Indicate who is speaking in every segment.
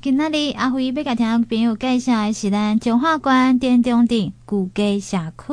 Speaker 1: 今仔日阿辉要甲听朋友介绍的是咱中华关电中镇古街社区。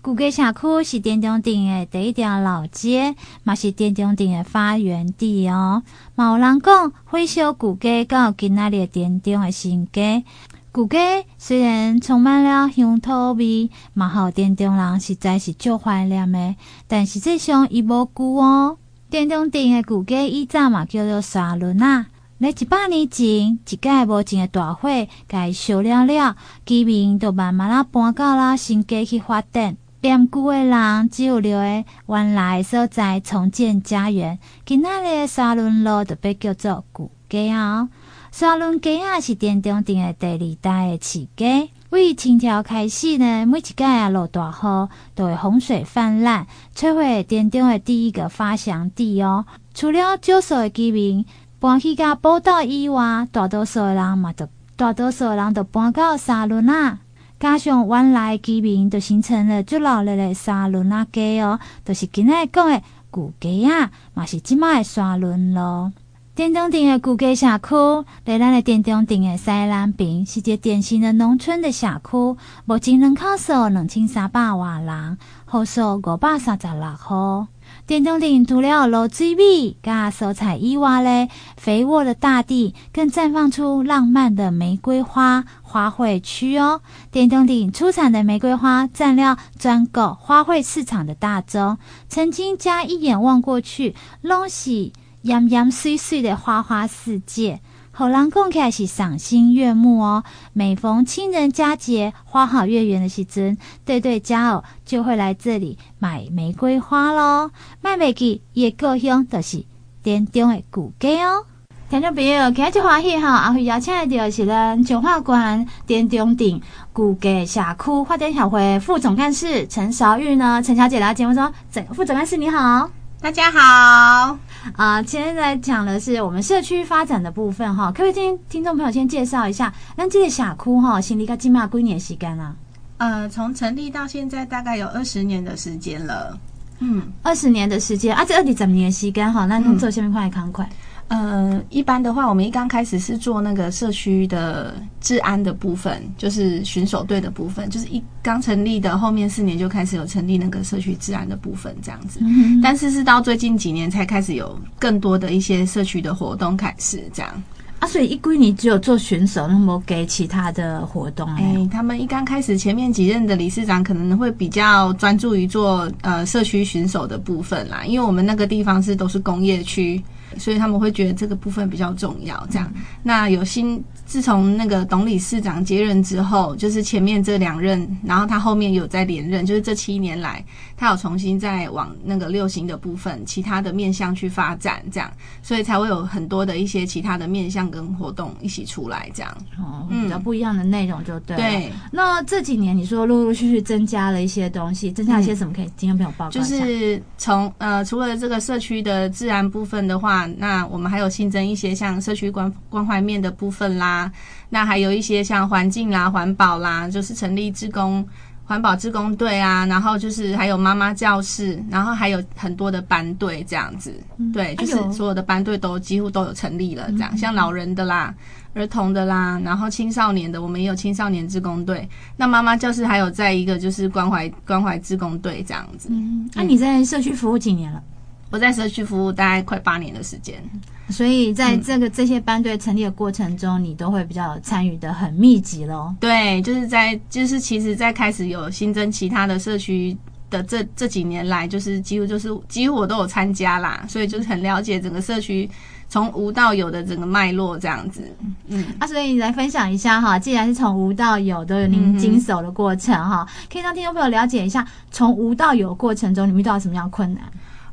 Speaker 1: 古街社区是电中镇的第一条老街，嘛是电中镇的发源地哦。嘛有人讲，火烧古街到今仔日电中的新街。古街虽然充满了乡土味，嘛好电中人实在是足怀念的，但实际上伊无旧哦。电中镇的古街以前嘛叫做沙仑啊。在一百年前，一届无尽的大火，甲伊烧了了，居民就慢慢啊搬到了新街去发展。念旧的人只有留在原来所在重建家园。今仔日的沙仑路就被叫做古街哦。沙仑街啊是电中镇的第二大的市街。为清朝开始呢，每一届啊落大雨，都会洪水泛滥，摧毁电中的第一个发祥地哦。除了少数的居民。搬去甲宝岛以外，大多数的人嘛，就大多数的人都搬到沙仑啊。加上原来居民，就形成了最老的沙仑啊街哦，就是今日讲的古街啊，嘛是即卖的沙仑咯。电中镇的古街社区，在咱的电中镇的西南边，是一个典型的农村的社区，目前人口数两千三百万人，户数五百三十六户。电中镇除了露水美、加色彩以外嘞，肥沃的大地更绽放出浪漫的玫瑰花花卉区哦。电中镇出产的玫瑰花占了全国花卉市场的大宗，曾经加一眼望过去，拢是艳艳水水的花花世界。好人讲起来是赏心悦目哦。每逢亲人佳节、花好月圆的时阵，对对佳偶就会来这里买玫瑰花喽。买玫瑰也够香，就是店中的古街哦。听众朋友，今日欢喜哈，阿辉邀请的是咱中华馆店中镇古街社区发展协会副总干事陈韶玉呢，陈小姐来节目中，整副总干事你好。
Speaker 2: 大家好，
Speaker 1: 啊，今天在讲的是我们社区发展的部分哈，可不可以听听众朋友先介绍一下，那这个社区哈，成立到今嘛几年时间啊？
Speaker 2: 呃，从成立到现在大概有二十年的时间了，嗯，
Speaker 1: 二十年的时间啊，这二十年时间哈，那你做下面快看快。
Speaker 2: 呃，一般的话，我们一刚开始是做那个社区的治安的部分，就是巡守队的部分，就是一刚成立的后面四年就开始有成立那个社区治安的部分这样子。嗯、但是是到最近几年才开始有更多的一些社区的活动开始这样。
Speaker 1: 啊，所以一归你只有做巡守，那么给其他的活动？哎、
Speaker 2: 欸，他们一刚开始前面几任的理事长可能会比较专注于做呃社区巡守的部分啦，因为我们那个地方是都是工业区。所以他们会觉得这个部分比较重要，这样。那有新，自从那个董理事长接任之后，就是前面这两任，然后他后面有在连任，就是这七年来，他有重新再往那个六型的部分，其他的面向去发展，这样，所以才会有很多的一些其他的面向跟活动一起出来，这样。
Speaker 1: 哦，比较不一样的内容就对。
Speaker 2: 对。
Speaker 1: 那这几年你说陆陆续续增加了一些东西，增加了一些什么？可以今天朋友报告。
Speaker 2: 就是从呃，除了这个社区的治安部分的话。那我们还有新增一些像社区关关怀面的部分啦，那还有一些像环境啦、环保啦，就是成立志工环保志工队啊，然后就是还有妈妈教室，然后还有很多的班队这样子，对，就是所有的班队都几乎都有成立了，这样。像老人的啦、儿童的啦，然后青少年的，我们也有青少年志工队。那妈妈教室还有在一个就是关怀关怀志工队这样子。
Speaker 1: 嗯，那你在社区服务几年了？
Speaker 2: 我在社区服务大概快八年的时间，
Speaker 1: 所以在这个这些班队成立的过程中，你都会比较参与的很密集咯。
Speaker 2: 对，就是在就是其实，在开始有新增其他的社区的这这几年来，就是几乎就是几乎我都有参加啦，所以就是很了解整个社区从无到有的整个脉络这样子。嗯，啊，
Speaker 1: 所以你来分享一下哈，既然是从无到有都有您经手的过程哈，可以让听众朋友了解一下，从无到有过程中，你遇到什么样的困难？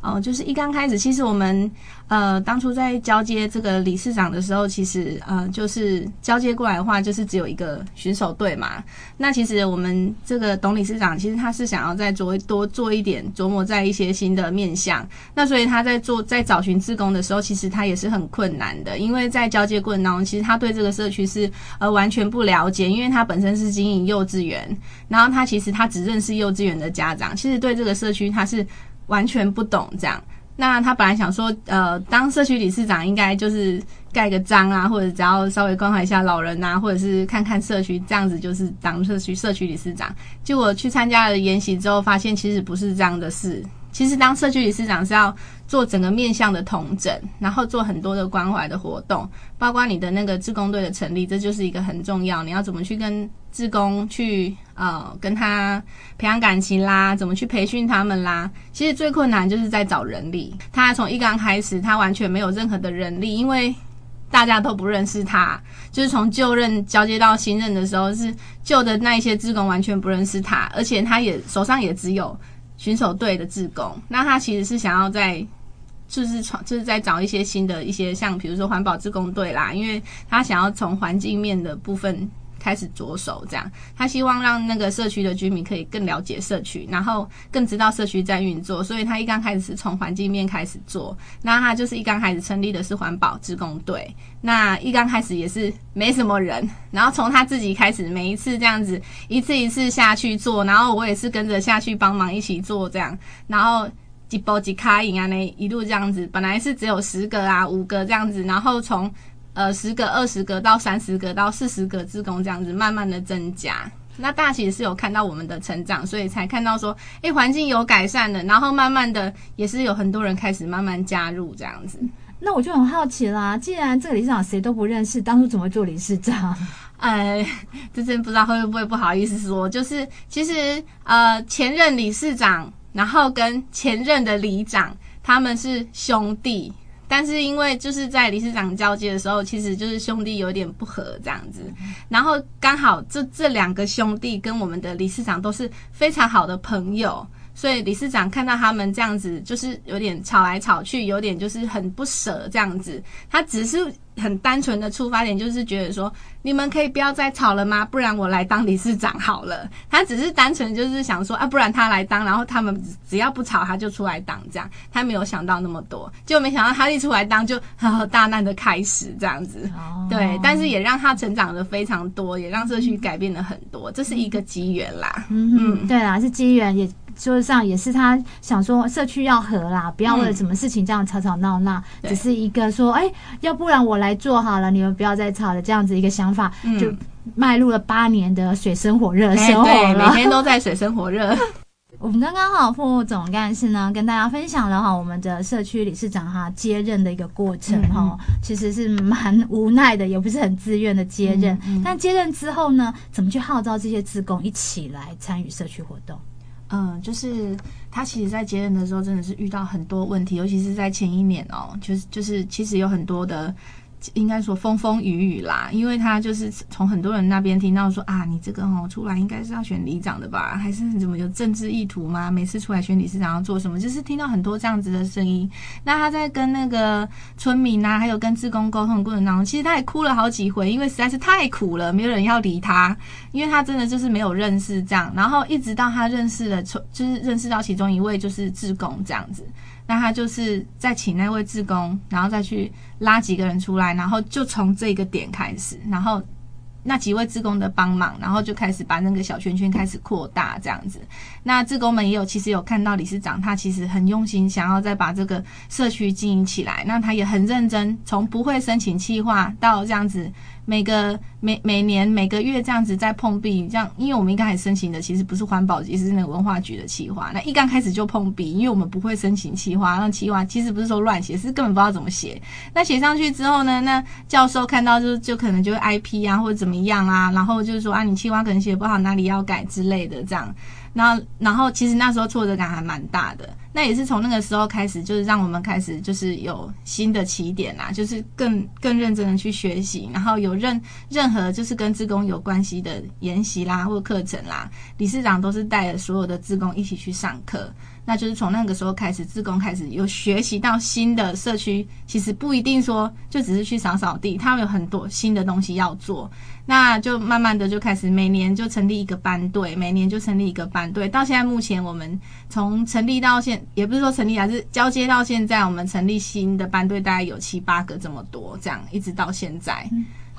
Speaker 2: 哦，就是一刚开始，其实我们呃当初在交接这个理事长的时候，其实呃就是交接过来的话，就是只有一个巡守队嘛。那其实我们这个董理事长其实他是想要再做多做一点琢磨，在一些新的面向。那所以他在做在找寻志工的时候，其实他也是很困难的，因为在交接过程当中，其实他对这个社区是呃完全不了解，因为他本身是经营幼稚园，然后他其实他只认识幼稚园的家长，其实对这个社区他是。完全不懂这样，那他本来想说，呃，当社区理事长应该就是盖个章啊，或者只要稍微关怀一下老人啊，或者是看看社区，这样子就是当社区社区理事长。结果去参加了研习之后，发现其实不是这样的事。其实当社区理事长是要做整个面向的统整，然后做很多的关怀的活动，包括你的那个志工队的成立，这就是一个很重要。你要怎么去跟志工去呃跟他培养感情啦，怎么去培训他们啦？其实最困难就是在找人力。他从一刚开始，他完全没有任何的人力，因为大家都不认识他。就是从旧任交接到新任的时候，是旧的那一些志工完全不认识他，而且他也手上也只有。巡守队的志工，那他其实是想要在，就是创，就是在找一些新的一些，像比如说环保志工队啦，因为他想要从环境面的部分。开始着手这样，他希望让那个社区的居民可以更了解社区，然后更知道社区在运作，所以他一刚开始是从环境面开始做。那他就是一刚开始成立的是环保志工队，那一刚开始也是没什么人，然后从他自己开始，每一次这样子一次一次下去做，然后我也是跟着下去帮忙一起做这样，然后几波几卡影啊，那一路这样子，本来是只有十个啊五个这样子，然后从。呃，十个、二十个到三十个到四十个志工这样子慢慢的增加，那大家其实是有看到我们的成长，所以才看到说，哎、欸，环境有改善了，然后慢慢的也是有很多人开始慢慢加入这样子。
Speaker 1: 那我就很好奇啦，既然这个理事长谁都不认识，当初怎么做理事长？
Speaker 2: 呃，这真不知道会不会不好意思说，就是其实呃前任理事长，然后跟前任的里长他们是兄弟。但是因为就是在理事长交接的时候，其实就是兄弟有点不和这样子，然后刚好这这两个兄弟跟我们的理事长都是非常好的朋友，所以理事长看到他们这样子，就是有点吵来吵去，有点就是很不舍这样子，他只是。很单纯的出发点就是觉得说，你们可以不要再吵了吗？不然我来当理事长好了。他只是单纯就是想说啊，不然他来当，然后他们只要不吵，他就出来当这样。他没有想到那么多，就没想到他一出来当就好大难的开始这样子。对，但是也让他成长的非常多，也让社区改变了很多，这是一个机缘啦。嗯嗯，对啦，是机缘也。就是上也是他想说社区要和啦，不要为了什么事情这样吵吵闹闹，嗯、只是一个说，哎、欸，要不然我来做好了，你们不要再吵了，这样子一个想法，嗯、就迈入了八年的水深火热生活了，欸、对，每天都在水深火热。
Speaker 1: 我们刚刚好副总干事呢，跟大家分享了哈我们的社区理事长哈接任的一个过程哈，嗯、其实是蛮无奈的，也不是很自愿的接任。嗯嗯、但接任之后呢，怎么去号召这些职工一起来参与社区活动？
Speaker 2: 嗯，就是他其实，在接任的时候，真的是遇到很多问题，尤其是在前一年哦，就是就是，其实有很多的。应该说风风雨雨啦，因为他就是从很多人那边听到说啊，你这个哦出来应该是要选里长的吧，还是怎么有政治意图吗？每次出来选理事长要做什么？就是听到很多这样子的声音。那他在跟那个村民啊，还有跟志工沟通的过程当中，其实他也哭了好几回，因为实在是太苦了，没有人要理他，因为他真的就是没有认识这样。然后一直到他认识了，就是认识到其中一位就是志工这样子。那他就是再请那位志工，然后再去拉几个人出来，然后就从这个点开始，然后那几位志工的帮忙，然后就开始把那个小圈圈开始扩大这样子。那志工们也有其实有看到理事长，他其实很用心，想要再把这个社区经营起来。那他也很认真，从不会申请企划到这样子。每个每每年每个月这样子在碰壁，这样，因为我们一开始申请的其实不是环保局，是那个文化局的企划。那一刚开始就碰壁，因为我们不会申请企划，那企划其实不是说乱写，是根本不知道怎么写。那写上去之后呢，那教授看到就就可能就会挨批啊，或者怎么样啊，然后就是说啊，你企划可能写不好，哪里要改之类的这样。然后，然后其实那时候挫折感还蛮大的。那也是从那个时候开始，就是让我们开始就是有新的起点啦，就是更更认真的去学习，然后有任任何就是跟自工有关系的研习啦或课程啦，理事长都是带着所有的自工一起去上课。那就是从那个时候开始，自工开始有学习到新的社区，其实不一定说就只是去扫扫地，他们有很多新的东西要做。那就慢慢的就开始每年就成立一个班队，每年就成立一个班队。到现在目前，我们从成立到现，也不是说成立，还是交接到现在，我们成立新的班队大概有七八个这么多，这样一直到现在。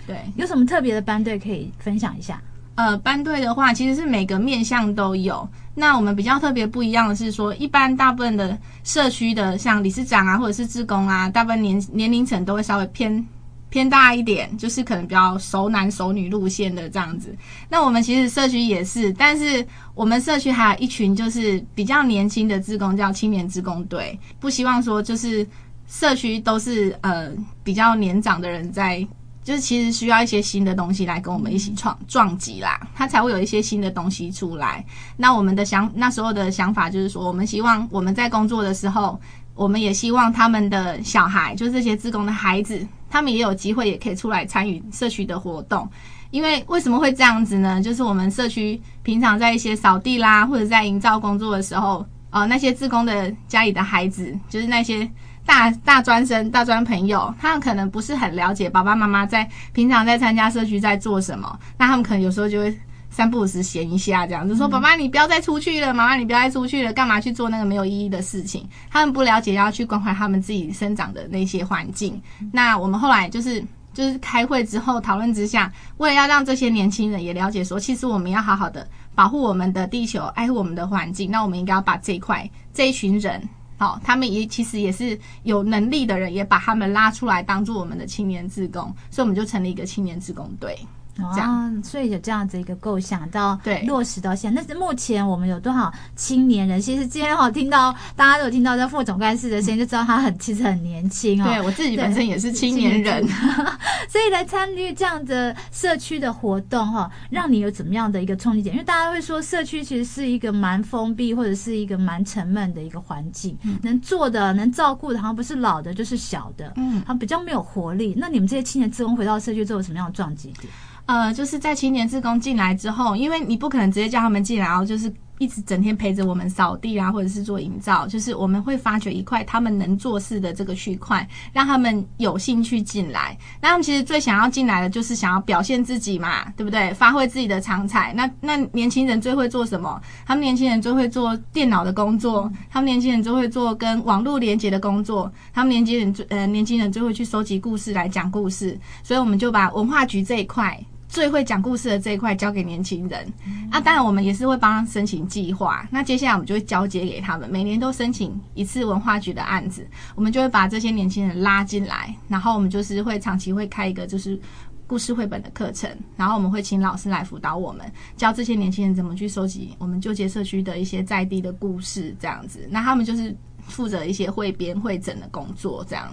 Speaker 2: 对，
Speaker 1: 有什么特别的班队可以分享一下？
Speaker 2: 呃，班队的话，其实是每个面向都有。那我们比较特别不一样的是说，一般大部分的社区的，像理事长啊，或者是志工啊，大部分年年龄层都会稍微偏偏大一点，就是可能比较熟男熟女路线的这样子。那我们其实社区也是，但是我们社区还有一群就是比较年轻的志工，叫青年志工队。不希望说就是社区都是呃比较年长的人在。就是其实需要一些新的东西来跟我们一起创撞击啦，它才会有一些新的东西出来。那我们的想那时候的想法就是说，我们希望我们在工作的时候，我们也希望他们的小孩，就是这些自工的孩子，他们也有机会也可以出来参与社区的活动。因为为什么会这样子呢？就是我们社区平常在一些扫地啦，或者在营造工作的时候，呃，那些自工的家里的孩子，就是那些。大大专生、大专朋友，他们可能不是很了解爸爸妈妈在平常在参加社区在做什么，那他们可能有时候就会三不五时闲一下，这样就说：“爸爸，你不要再出去了，妈妈，你不要再出去了，干嘛去做那个没有意义的事情？”他们不了解要去关怀他们自己生长的那些环境。那我们后来就是就是开会之后讨论之下，为了要让这些年轻人也了解说，其实我们要好好的保护我们的地球，爱护我们的环境，那我们应该要把这一块这一群人。好，他们也其实也是有能力的人，也把他们拉出来当做我们的青年志工，所以我们就成立一个青年志工队。
Speaker 1: 啊，所以有这样子一个构想到落实到现在。但是目前我们有多少青年人？其实今天哈听到大家都有听到在副总干事的声音，就知道他很其实很年轻哦。
Speaker 2: 对，我自己本身也是青年人，
Speaker 1: 所以来参与这样的社区的活动哈，让你有怎么样的一个冲击点？因为大家会说社区其实是一个蛮封闭或者是一个蛮沉闷的一个环境，能做的、能照顾的，好像不是老的，就是小的，嗯，他比较没有活力。那你们这些青年自工回到社区之后，有什么样的撞击点？
Speaker 2: 呃，就是在青年志工进来之后，因为你不可能直接叫他们进来，然后就是一直整天陪着我们扫地啊，或者是做营造。就是我们会发掘一块他们能做事的这个区块，让他们有兴趣进来。那他们其实最想要进来的就是想要表现自己嘛，对不对？发挥自己的长才。那那年轻人最会做什么？他们年轻人最会做电脑的工作，他们年轻人最会做跟网络连接的工作，他们年轻人最呃年轻人最会去收集故事来讲故事。所以我们就把文化局这一块。最会讲故事的这一块交给年轻人，啊，当然我们也是会帮他申请计划。那接下来我们就会交接给他们，每年都申请一次文化局的案子，我们就会把这些年轻人拉进来，然后我们就是会长期会开一个就是故事绘本的课程，然后我们会请老师来辅导我们，教这些年轻人怎么去收集我们旧街社区的一些在地的故事，这样子。那他们就是负责一些汇编汇整的工作，这样。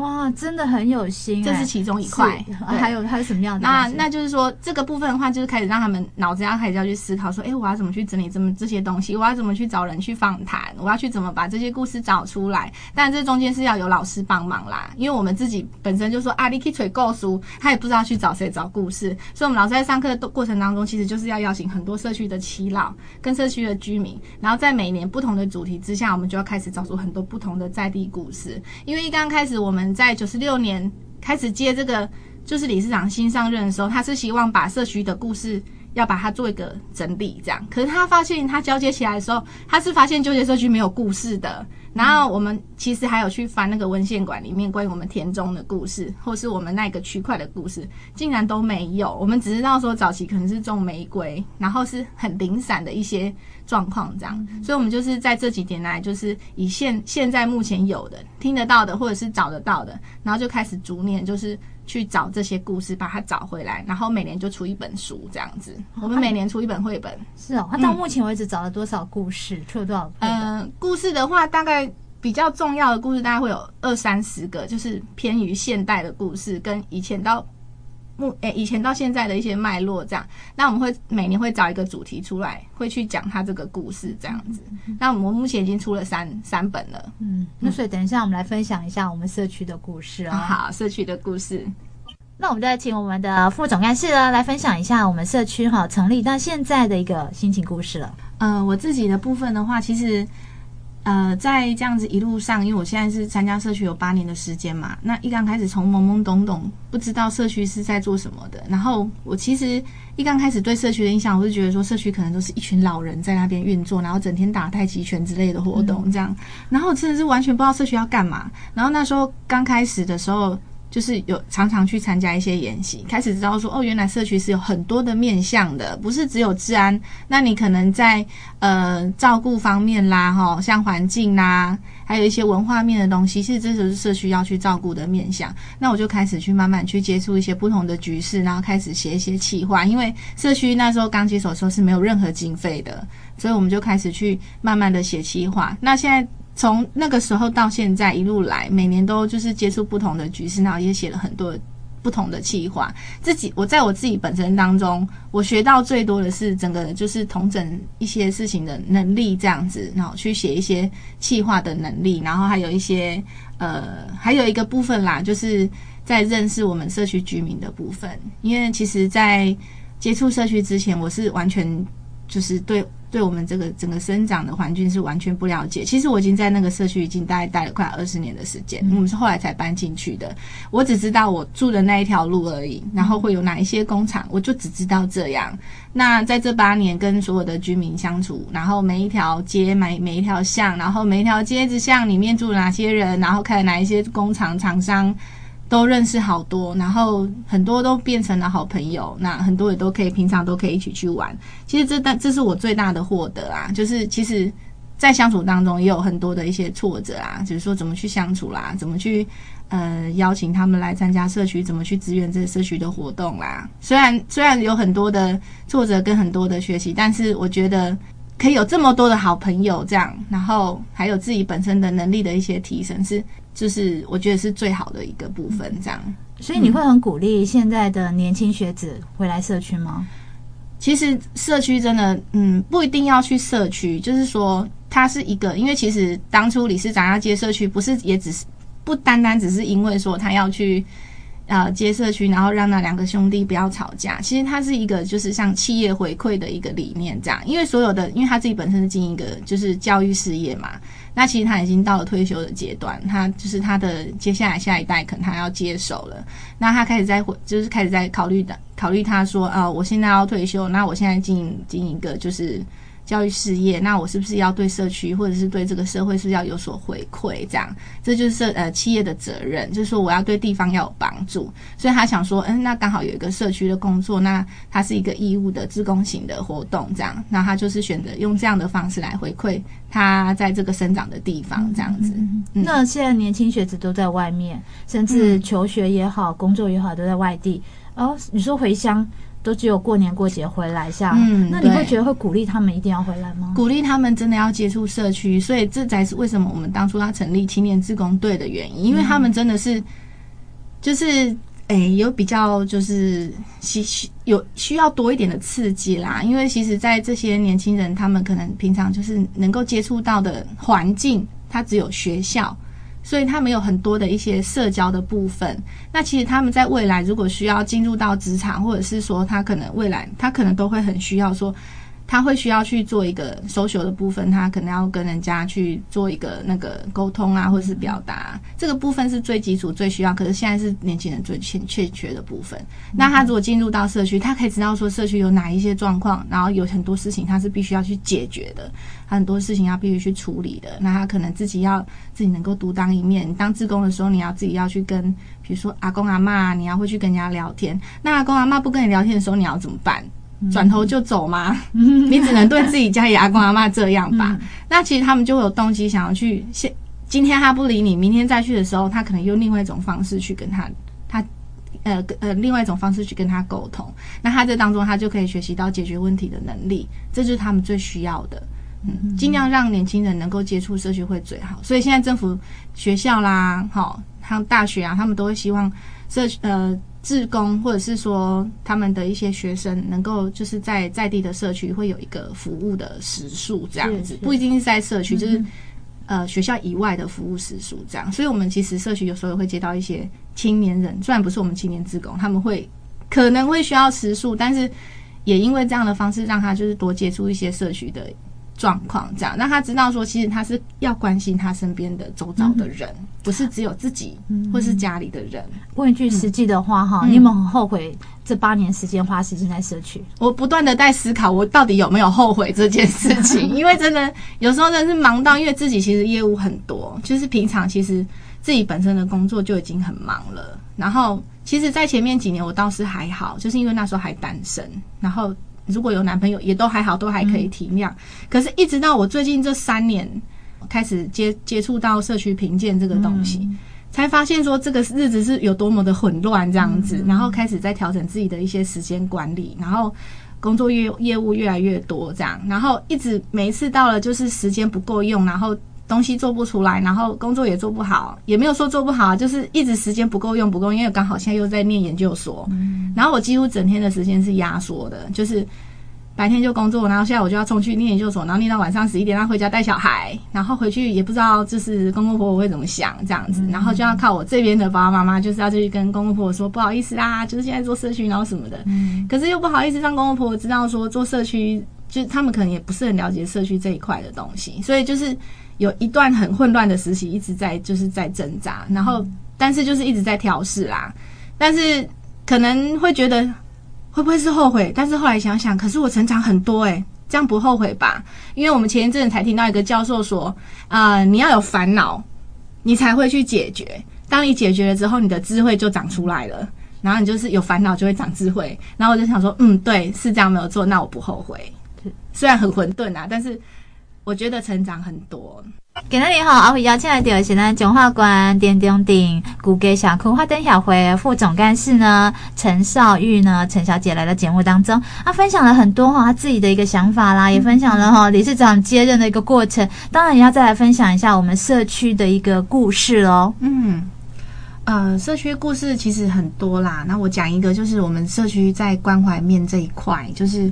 Speaker 1: 哇，真的很有心，
Speaker 2: 这是其中一块。
Speaker 1: 还有还有什么样的？
Speaker 2: 那那就是说，这个部分的话，就是开始让他们脑子要开始要去思考，说，哎，我要怎么去整理这么这些东西？我要怎么去找人去访谈？我要去怎么把这些故事找出来？但这中间是要有老师帮忙啦，因为我们自己本身就说啊，你可以吹够书，他也不知道去找谁找故事，所以我们老师在上课的过程当中，其实就是要邀请很多社区的耆老跟社区的居民，然后在每年不同的主题之下，我们就要开始找出很多不同的在地故事。因为一刚开始我们在九十六年开始接这个，就是理事长新上任的时候，他是希望把社区的故事要把它做一个整理，这样。可是他发现他交接起来的时候，他是发现纠结社区没有故事的。然后我们其实还有去翻那个文献馆里面关于我们田中的故事，或是我们那个区块的故事，竟然都没有。我们只知道说早期可能是种玫瑰，然后是很零散的一些状况这样。所以，我们就是在这几年来，就是以现现在目前有的听得到的，或者是找得到的，然后就开始逐年就是去找这些故事，把它找回来，然后每年就出一本书这样子。我们每年出一本绘本。
Speaker 1: 是哦，他到目前为止找了多少故事？出了多少？
Speaker 2: 嗯，故事的话大概。比较重要的故事大概会有二三十个，就是偏于现代的故事，跟以前到目诶以前到现在的一些脉络这样。那我们会每年会找一个主题出来，会去讲它这个故事这样子。那我们目前已经出了三三本了。
Speaker 1: 嗯，那所以等一下我们来分享一下我们社区的故事啊、哦。
Speaker 2: 好，社区的故事。
Speaker 1: 那我们再请我们的副总干事呢来分享一下我们社区哈成立到现在的一个心情故事了。
Speaker 2: 呃，我自己的部分的话，其实。呃，在这样子一路上，因为我现在是参加社区有八年的时间嘛，那一刚开始从懵懵懂懂不知道社区是在做什么的，然后我其实一刚开始对社区的印象，我是觉得说社区可能都是一群老人在那边运作，然后整天打太极拳之类的活动这样，然后真的是完全不知道社区要干嘛。然后那时候刚开始的时候，就是有常常去参加一些研习，开始知道说哦，原来社区是有很多的面向的，不是只有治安。那你可能在呃照顾方面啦，哈，像环境啦，还有一些文化面的东西，其实这就是社区要去照顾的面向。那我就开始去慢慢去接触一些不同的局势，然后开始写一些企划。因为社区那时候刚接手的时候是没有任何经费的，所以我们就开始去慢慢的写企划。那现在。从那个时候到现在一路来，每年都就是接触不同的局势，然后也写了很多不同的企划。自己我在我自己本身当中，我学到最多的是整个就是统整一些事情的能力，这样子，然后去写一些企划的能力，然后还有一些呃，还有一个部分啦，就是在认识我们社区居民的部分。因为其实，在接触社区之前，我是完全就是对。对我们这个整个生长的环境是完全不了解。其实我已经在那个社区已经大概待了快二十年的时间，我们是后来才搬进去的。我只知道我住的那一条路而已，然后会有哪一些工厂，我就只知道这样。那在这八年跟所有的居民相处，然后每一条街、每每一条巷，然后每一条街子巷里面住哪些人，然后看哪一些工厂厂商。都认识好多，然后很多都变成了好朋友。那很多也都可以平常都可以一起去玩。其实这但这是我最大的获得啊，就是其实，在相处当中也有很多的一些挫折啊，就是说怎么去相处啦，怎么去呃邀请他们来参加社区，怎么去支援这个社区的活动啦。虽然虽然有很多的挫折跟很多的学习，但是我觉得可以有这么多的好朋友这样，然后还有自己本身的能力的一些提升是。就是我觉得是最好的一个部分，这样。
Speaker 1: 所以你会很鼓励现在的年轻学子回来社区吗？
Speaker 2: 其实社区真的，嗯，不一定要去社区，就是说它是一个，因为其实当初理事长要接社区，不是也只是不单单只是因为说他要去。呃，接社区，然后让那两个兄弟不要吵架。其实他是一个，就是像企业回馈的一个理念这样。因为所有的，因为他自己本身是经营一个就是教育事业嘛，那其实他已经到了退休的阶段，他就是他的接下来下一代可能他要接手了。那他开始在回就是开始在考虑的，考虑他说，啊、我现在要退休，那我现在经营经营一个就是。教育事业，那我是不是要对社区或者是对这个社会是要有所回馈？这样，这就是呃企业的责任，就是说我要对地方要有帮助。所以他想说，嗯，那刚好有一个社区的工作，那它是一个义务的自工型的活动，这样，那他就是选择用这样的方式来回馈他在这个生长的地方，这样子。
Speaker 1: 嗯嗯、那现在年轻学子都在外面，甚至求学也好，工作也好，都在外地。哦，你说回乡？都只有过年过节回来下，嗯，那你会觉得会鼓励他们一定要回来吗？
Speaker 2: 鼓励他们真的要接触社区，所以这才是为什么我们当初要成立青年志工队的原因，因为他们真的是，就是诶、欸、有比较就是需需有需要多一点的刺激啦，因为其实，在这些年轻人，他们可能平常就是能够接触到的环境，他只有学校。所以他们有很多的一些社交的部分。那其实他们在未来如果需要进入到职场，或者是说他可能未来他可能都会很需要说。他会需要去做一个 social 的部分，他可能要跟人家去做一个那个沟通啊，或者是表达，这个部分是最基础、最需要。可是现在是年轻人最欠欠缺的部分。那他如果进入到社区，他可以知道说社区有哪一些状况，然后有很多事情他是必须要去解决的，很多事情要必须去处理的。那他可能自己要自己能够独当一面。当志工的时候，你要自己要去跟，比如说阿公阿嬷，你要会去跟人家聊天。那阿公阿嬷不跟你聊天的时候，你要怎么办？转头就走吗？你只能对自己家里阿公阿妈这样吧。那其实他们就会有动机想要去。现今天他不理你，明天再去的时候，他可能用另外一种方式去跟他他呃呃另外一种方式去跟他沟通。那他这当中，他就可以学习到解决问题的能力，这就是他们最需要的。嗯，尽量让年轻人能够接触社区会最好。所以现在政府学校啦，好，像大学啊，他们都会希望社呃。志工或者是说他们的一些学生能够就是在在地的社区会有一个服务的时数这样子，不一定是在社区，就是呃学校以外的服务时数这样。所以，我们其实社区有时候会接到一些青年人，虽然不是我们青年志工，他们会可能会需要时数，但是也因为这样的方式，让他就是多接触一些社区的。状况这样，让他知道说，其实他是要关心他身边的周遭的人，嗯，不是只有自己，或是家里的人。问一句实际的话哈，
Speaker 1: 嗯，你有没有很后悔这八年时间花时间在社区？
Speaker 2: 我不断的在思考，我到底有没有后悔这件事情？因为真的有时候真的是忙到，因为自己其实业务很多，就是平常其实自己本身的工作就已经很忙了。然后，其实，在前面几年我倒是还好，就是因为那时候还单身，然后如果有男朋友也都还好，都还可以体谅。嗯、可是，一直到我最近这三年开始接接触到社区评鉴这个东西。嗯才发现说这个日子是有多么的混乱这样子，然后开始在调整自己的一些时间管理，然后工作业业务越来越多这样，然后一直每一次到了就是时间不够用，然后东西做不出来，然后工作也做不好，也没有说做不好，就是一直时间不够用不够，因为刚好现在又在念研究所，然后我几乎整天的时间是压缩的，就是。白天就工作，然后现在我就要冲去念研究所，然后念到晚上十一点，然后回家带小孩，然后回去也不知道就是公公婆婆会怎么想这样子，然后就要靠我这边的爸爸妈妈，就是要去跟公公婆婆说不好意思啦，就是现在做社区然后什么的，可是又不好意思让公公婆婆知道说做社区，就是他们可能也不是很了解社区这一块的东西，所以就是有一段很混乱的时期，一直在就是在挣扎，然后但是就是一直在调试啦，但是可能会觉得。会不会是后悔？但是后来想想，可是我成长很多诶，这样不后悔吧？因为我们前一阵才听到一个教授说，啊、呃，你要有烦恼，你才会去解决。当你解决了之后，你的智慧就长出来了。然后你就是有烦恼就会长智慧。然后我就想说，嗯，对，是这样没有错，那我不后悔。虽然很混沌啊，但是我觉得成长很多。
Speaker 1: 今天你好，阿辉邀请来的是咱中华关电中顶古给社区花灯小会副总干事呢陈少玉呢陈小姐来到节目当中，她分享了很多哈她自己的一个想法啦，也分享了哈理事长接任的一个过程，当然也要再来分享一下我们社区的一个故事哦。
Speaker 2: 嗯，呃，社区故事其实很多啦，那我讲一个，就是我们社区在关怀面这一块，就是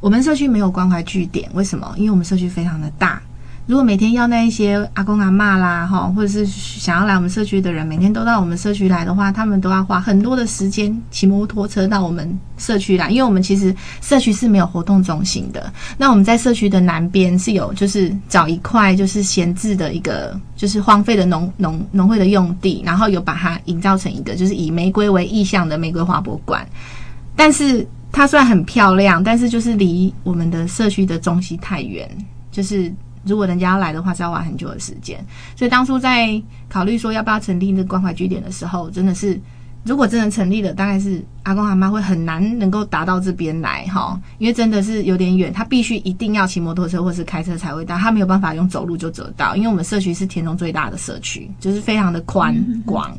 Speaker 2: 我们社区没有关怀据点，为什么？因为我们社区非常的大。如果每天要那一些阿公阿嬷啦，哈，或者是想要来我们社区的人，每天都到我们社区来的话，他们都要花很多的时间骑摩托车到我们社区来，因为我们其实社区是没有活动中心的。那我们在社区的南边是有，就是找一块就是闲置的一个，就是荒废的农农农会的用地，然后有把它营造成一个就是以玫瑰为意象的玫瑰花博馆。但是它虽然很漂亮，但是就是离我们的社区的中心太远，就是。如果人家要来的话，是要花很久的时间。所以当初在考虑说要不要成立那个关怀据点的时候，真的是，如果真的成立了，大概是阿公阿妈会很难能够达到这边来哈，因为真的是有点远，他必须一定要骑摩托车或是开车才会到，他没有办法用走路就走到，因为我们社区是田中最大的社区，就是非常的宽广，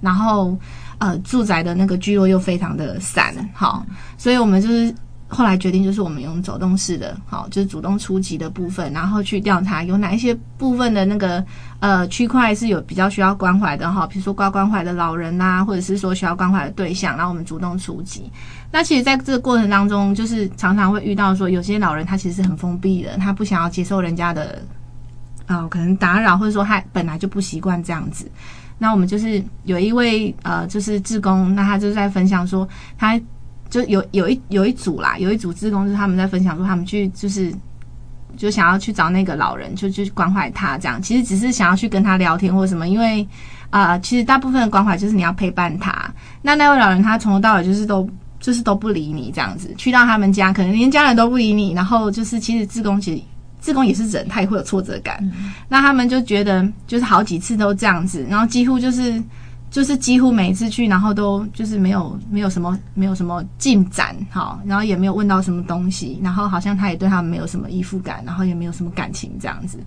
Speaker 2: 然后呃住宅的那个聚落又非常的散，好，所以我们就是。后来决定就是我们用走动式的，好，就是主动出击的部分，然后去调查有哪一些部分的那个呃区块是有比较需要关怀的哈，比如说挂关怀的老人呐、或者是说需要关怀的对象，然后我们主动出击。那其实在这个过程当中，就是常常会遇到说有些老人他其实是很封闭的，他不想要接受人家的啊、可能打扰，或者说他本来就不习惯这样子。那我们就是有一位呃就是志工，那他就在分享说他。就有有一有一组啦，有一组志工就是他们在分享说，他们去就是就想要去找那个老人，就去关怀他这样。其实只是想要去跟他聊天或什么，因为啊、其实大部分的关怀就是你要陪伴他。那那位老人他从头到尾就是都就是都不理你这样子，去到他们家可能连家人都不理你，然后就是其实志工其实志工也是人，他也会有挫折感。嗯、那他们就觉得就是好几次都这样子，然后几乎就是。就是几乎每一次去，然后都就是没有没有什么没有什么进展，好，然后也没有问到什么东西，然后好像他也对他们没有什么依附感，然后也没有什么感情这样子。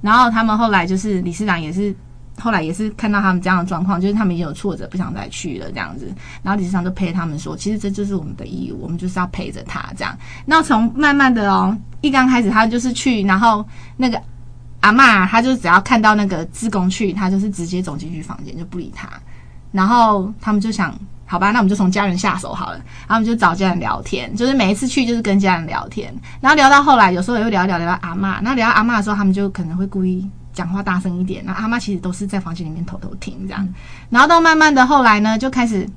Speaker 2: 然后他们后来就是理事长也是后来也是看到他们这样的状况，就是他们也有挫折，不想再去了这样子。然后理事长就陪他们说，其实这就是我们的义务，我们就是要陪着他这样。那从慢慢的哦，一刚开始他就是去，然后那个阿嬷，他就只要看到那个志工去，他就是直接走进去房间就不理他。然后他们就想，好吧，那我们就从家人下手好了。他们就找家人聊天，就是每一次去就是跟家人聊天。然后聊到后来，有时候也会聊聊聊到阿嬷。那聊到阿嬷的时候，他们就可能会故意讲话大声一点。那阿嬷其实都是在房间里面偷偷听这样。然后到慢慢的后来呢，就开始。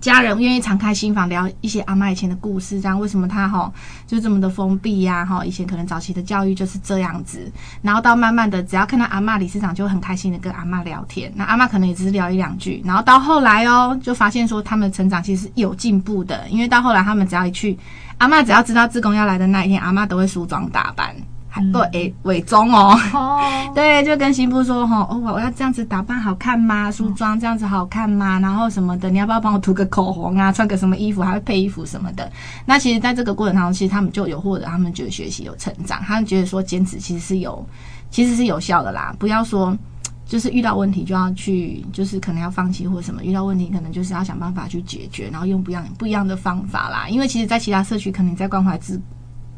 Speaker 2: 家人愿意敞开心房聊一些阿嬷以前的故事，这样为什么她哈就这么的封闭呀？哈，以前可能早期的教育就是这样子，然后到慢慢的，只要看到阿嬷，理事长就很开心的跟阿嬷聊天。那阿嬷可能也只是聊一两句，然后到后来哦，就发现说他们的成长其实有进步的，因为到后来他们只要一去，阿嬷只要知道志工要来的那一天，阿嬷都会梳妆打扮。还对诶伪装哦。
Speaker 1: 哦，
Speaker 2: 对，就跟新妇说哈，哦，我要这样子打扮好看吗？梳妆这样子好看吗？然后什么的，你要不要帮我涂个口红啊？穿个什么衣服，还会配衣服什么的。那其实，在这个过程当中，其实他们就有获得，他们觉得学习有成长，他们觉得说坚持其实是有，其实是有效的啦。不要说。就是遇到问题就要去，就是可能要放弃或什么。遇到问题可能就是要想办法去解决，然后用不一样不一样的方法啦。因为其实，在其他社区，可能在关怀志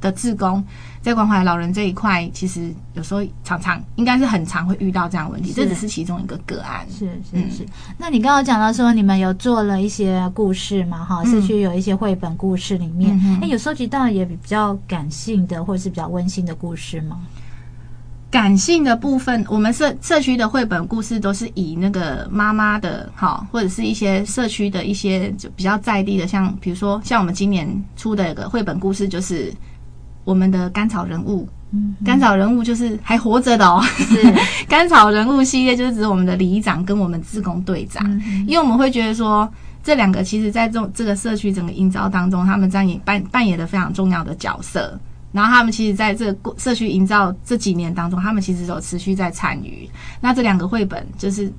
Speaker 2: 的志工，在关怀老人这一块，其实有时候常常应该是很常会遇到这样的问题。这只是其中一个个案。是是是。嗯、
Speaker 1: 那你刚刚讲到说，你们有做了一些故事嘛？哈，社区有一些绘本故事里面，哎、嗯，有收集到也比较感性的或者是比较温馨的故事吗？
Speaker 2: 感性的部分，我们社社区的绘本故事都是以那个妈妈的哈，或者是一些社区的一些就比较在地的，像比如说像我们今年出的一个绘本故事，就是我们的甘草人物。嗯，甘草人物就是还活着的哦。是 甘草人物系列，就是指我们的里长跟我们自工队长，因为我们会觉得说这两个其实在这这个社区整个营造当中，他们扮演扮扮演了非常重要的角色。然后他们其实在这个社区营造这几年当中，他们其实有持续在参与。那这两个绘本就是，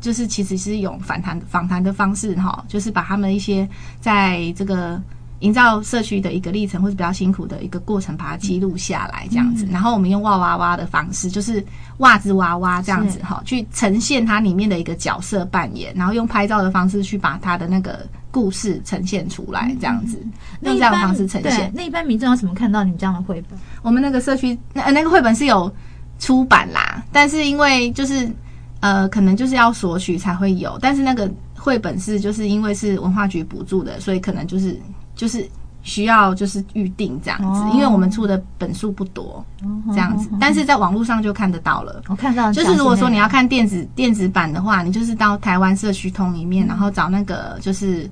Speaker 2: 就是其实是用访谈访谈的方式哈，就是把他们一些在这个营造社区的一个历程，或是比较辛苦的一个过程，把它记录下来这样子。然后我们用哇哇哇的方式，就是袜子娃娃这样子哈，去呈现它里面的一个角色扮演，然后用拍照的方式去把它的那个。故事呈现出来，这样子，用这样的方式呈现。
Speaker 1: 那一般民众要怎么看到你们这样的绘本？
Speaker 2: 我们那个社区那那个绘本是有出版啦，但是因为就是呃，可能就是要索取才会有。但是那个绘本是就是因为是文化局补助的，所以可能就是就是。需要就是预定这样子，因为我们出的本数不多，这样子，但是在网络上就看得到了。我看到，就是如果说你要看电子电子版的话，你就是到台湾社区通里面，然后找那个就是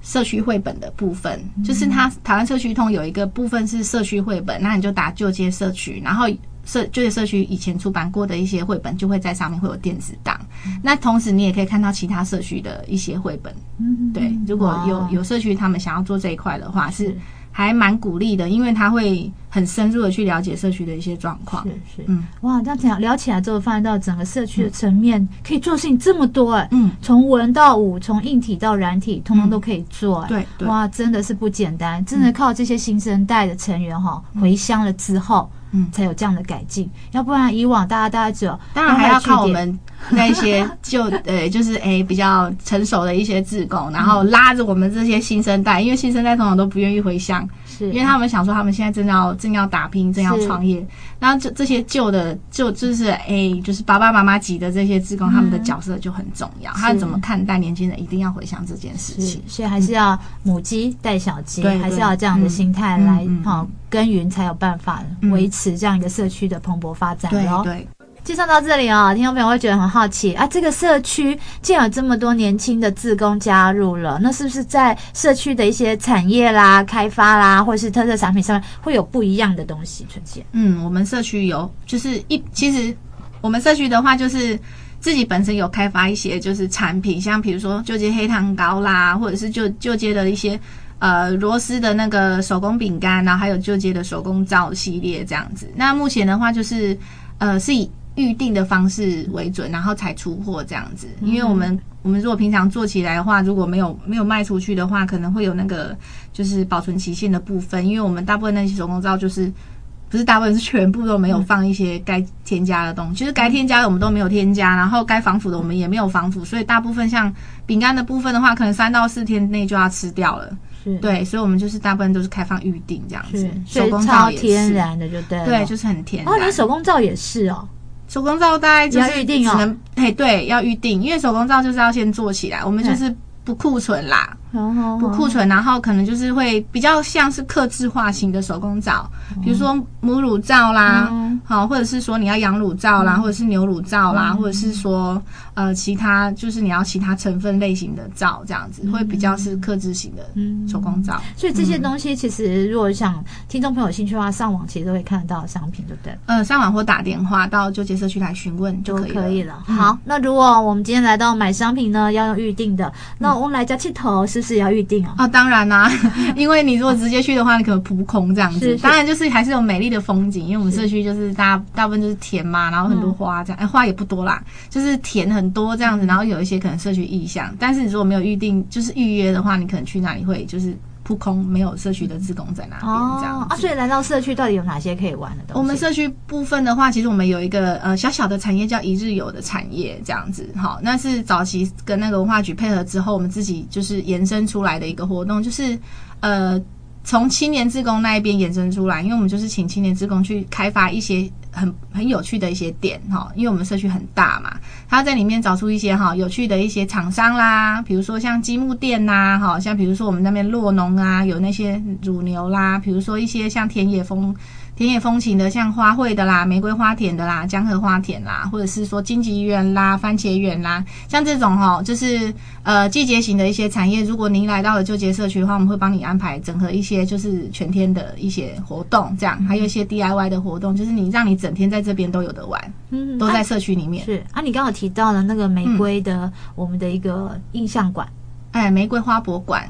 Speaker 2: 社区绘本的部分，就是它台湾社区通有一个部分是社区绘本，那你就打旧街社区，然后。社就业社区以前出版过的一些绘本，就会在上面会有电子档。嗯、那同时你也可以看到其他社区的一些绘本。嗯，对，如果有有社区他们想要做这一块的话，是还蛮鼓励的，因为他会很深入的去了解社区的一些状况。是是，嗯，哇，这样聊聊起来之后，发现到整个社区的层面可以做事情这么多哎。嗯，从文到武，从硬体到软体，通通都可以做。对、嗯，哇，真的是不简单，真的靠这些新生代的成员哈，回乡了之后。嗯，才有这样的改进，要不然以往大家大家只有，当然还要靠我们那一些就呃，就是哎、欸、比较成熟的一些志工，然后拉着我们这些新生代，因为新生代通常都不愿意回乡，是。因为他们想说他们现在正要正要打拼，正要创业，然后这这些旧的就就是哎、欸，就是爸爸妈妈级的这些志工，他们的角色就很重要，他怎么看待年轻人一定要回乡这件事情，
Speaker 1: 所以还是要母鸡带小鸡，还是要这样的心态来好。耕耘才有办法维持这样一个社区的蓬勃发展。对对，介绍到这里哦，听众朋友会觉得很好奇啊，这个社区既然有这么多年轻的志工加入了，那是不是在社区的一些产业啦、开发啦，或是特色产品上面会有不一样的东西出现？
Speaker 2: 嗯，我们社区有，就是一其实我们社区的话，就是自己本身有开发一些就是产品，像比如说旧街黑糖糕啦，或者是旧旧街的一些。呃，螺丝的那个手工饼干，然后还有旧街的手工皂系列这样子。那目前的话，就是呃是以预定的方式为准，然后才出货这样子。因为我们我们如果平常做起来的话，如果没有没有卖出去的话，可能会有那个就是保存期限的部分。因为我们大部分那些手工皂就是不是大部分是全部都没有放一些该添加的东西，就是该添加的我们都没有添加，然后该防腐的我们也没有防腐，所以大部分像饼干的部分的话，可能三到四天内就要吃掉了。对，所以，我们就是大部分都是开放预定这样子，手工皂也是
Speaker 1: 天然的，就对，
Speaker 2: 对，就是很天然。
Speaker 1: 哦，你手工皂也是哦，
Speaker 2: 手工皂大概就是
Speaker 1: 要预定哦，
Speaker 2: 哎，对，要预定，因为手工皂就是要先做起来，我们就是不库存啦。不库存，然后可能就是会比较像是克制化型的手工皂，比如说母乳皂啦，好，或者是说你要羊乳皂啦，或者是牛乳皂啦，或者是说呃其他就是你要其他成分类型的皂这样子，会比较是克制型的手工皂。
Speaker 1: 所以这些东西其实如果想听众朋友有兴趣的话，上网其实都会看得到商品，对不对？
Speaker 2: 呃，上网或打电话到纠结社区来询问就可以了。可以了。
Speaker 1: 好，那如果我们今天来到买商品呢，要用预定的，那我们来家气头是。不是也要预定啊？
Speaker 2: 哦，当然啦、啊，因为你如果直接去的话，你可能扑空这样子。当然就是还是有美丽的风景，因为我们社区就是大大大部分就是田嘛，然后很多花这样，哎、嗯，花也不多啦，就是田很多这样子，然后有一些可能社区意向。但是你如果没有预定，就是预约的话，你可能去那里会就是。扑空，没有社区的自工在那边，哦、这样啊，
Speaker 1: 所以来到社区到底有哪些可以玩的东西？
Speaker 2: 我们社区部分的话，其实我们有一个呃小小的产业叫一日游的产业，这样子。好，那是早期跟那个文化局配合之后，我们自己就是延伸出来的一个活动，就是呃从青年志工那一边延伸出来，因为我们就是请青年志工去开发一些。很很有趣的一些点哈，因为我们社区很大嘛，他在里面找出一些哈有趣的一些厂商啦，比如说像积木店呐，哈，像比如说我们那边洛农啊，有那些乳牛啦，比如说一些像田野风。田野风情的，像花卉的啦、玫瑰花田的啦、江河花田啦，或者是说荆棘园啦、番茄园啦，像这种哈，就是呃季节型的一些产业。如果您来到了旧街社区的话，我们会帮你安排整合一些就是全天的一些活动，这样还有一些 DIY 的活动，就是你让你整天在这边都有的玩，嗯，都在社区里面。
Speaker 1: 是啊，你刚好提到了那个玫瑰的，我们的一个印象馆，
Speaker 2: 哎，玫瑰花博馆，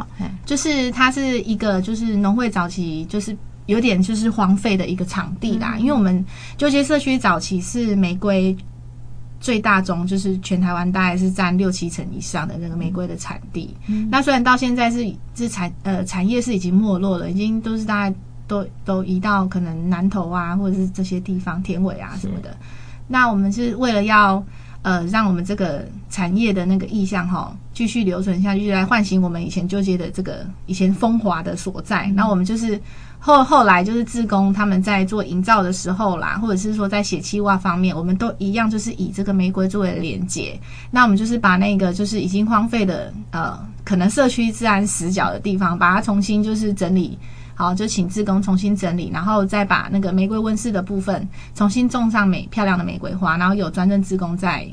Speaker 2: 就是它是一个就是农会早期就是。有点就是荒废的一个场地啦，因为我们旧街社区早期是玫瑰最大宗，就是全台湾大概是占六七成以上的那个玫瑰的产地。那虽然到现在是是产呃产业是已经没落了，已经都是大概都都移到可能南投啊，或者是这些地方田尾啊什么的。那我们是为了要呃让我们这个产业的那个意向哈继续留存下去，来唤醒我们以前纠结的这个以前风华的所在。那我们就是。后后来就是自工他们在做营造的时候啦，或者是说在写企划方面，我们都一样，就是以这个玫瑰作为连接。那我们就是把那个就是已经荒废的呃，可能社区治安死角的地方，把它重新就是整理好，就请志工重新整理，然后再把那个玫瑰温室的部分重新种上美漂亮的玫瑰花，然后有专任志工在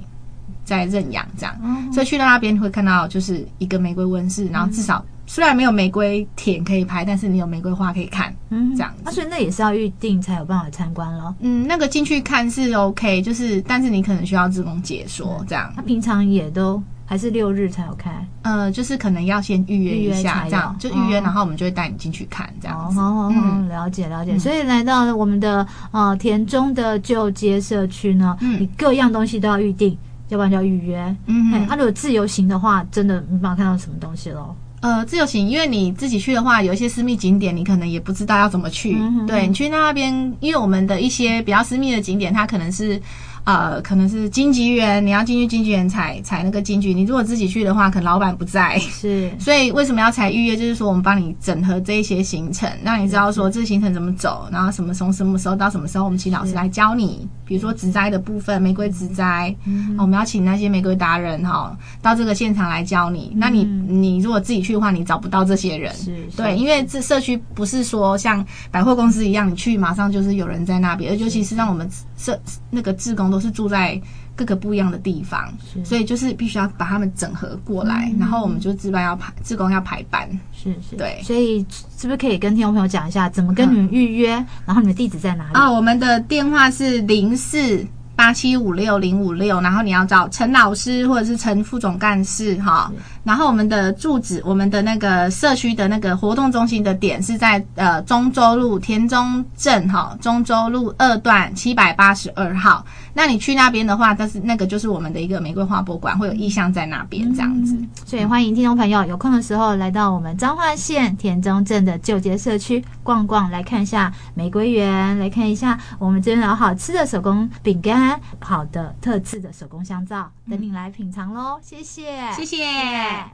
Speaker 2: 在认养这样。嗯，所以去到那边会看到就是一个玫瑰温室，然后至少。虽然没有玫瑰田可以拍，但是你有玫瑰花可以看，嗯，这样子。
Speaker 1: 那、啊、所以那也是要预定才有办法参观咯。
Speaker 2: 嗯，那个进去看是 OK，就是但是你可能需要自工解说、嗯、这样。
Speaker 1: 他平常也都还是六日才有开，
Speaker 2: 呃，就是可能要先预约一下，这样就预约，然后我们就会带你进去看这样。好好好，
Speaker 1: 了解了解。所以来到我们的呃田中的旧街社区呢，嗯，你各样东西都要预定，要不然就要预约。嗯，他、啊、如果自由行的话，真的没办法看到什么东西喽。
Speaker 2: 呃，自由行，因为你自己去的话，有一些私密景点，你可能也不知道要怎么去。对，你去那边，因为我们的一些比较私密的景点，它可能是。呃，可能是金桔园，你要进去金桔园采采那个金桔。你如果自己去的话，可能老板不在。是，所以为什么要采预约？就是说我们帮你整合这一些行程，让你知道说这个行程怎么走，然后什么从什么时候到什么时候，我们请老师来教你。比如说植栽的部分，玫瑰植栽，嗯、我们要请那些玫瑰达人哈到这个现场来教你。嗯、那你你如果自己去的话，你找不到这些人。是，是对，因为这社区不是说像百货公司一样，你去马上就是有人在那边，而尤其是让我们社那个志工都是住在各个不一样的地方，所以就是必须要把他们整合过来，然后我们就值班要排，自工要排班，是是，对，
Speaker 1: 所以是不是可以跟听众朋友讲一下，怎么跟你们预约？然后你们地址在哪里？
Speaker 2: 啊，我们的电话是零四八七五六零五六，然后你要找陈老师或者是陈副总干事哈。然后我们的住址，我们的那个社区的那个活动中心的点是在呃中州路田中镇哈，中州路二段七百八十二号。那你去那边的话，但是那个就是我们的一个玫瑰花博物馆，会有意向在那边这样子。
Speaker 1: 所以欢迎听众朋友有空的时候来到我们彰化县田中镇的旧街社区逛逛，来看一下玫瑰园，来看一下我们这边有好吃的手工饼干，好的特制的手工香皂，等你来品尝喽。谢谢，
Speaker 2: 谢谢。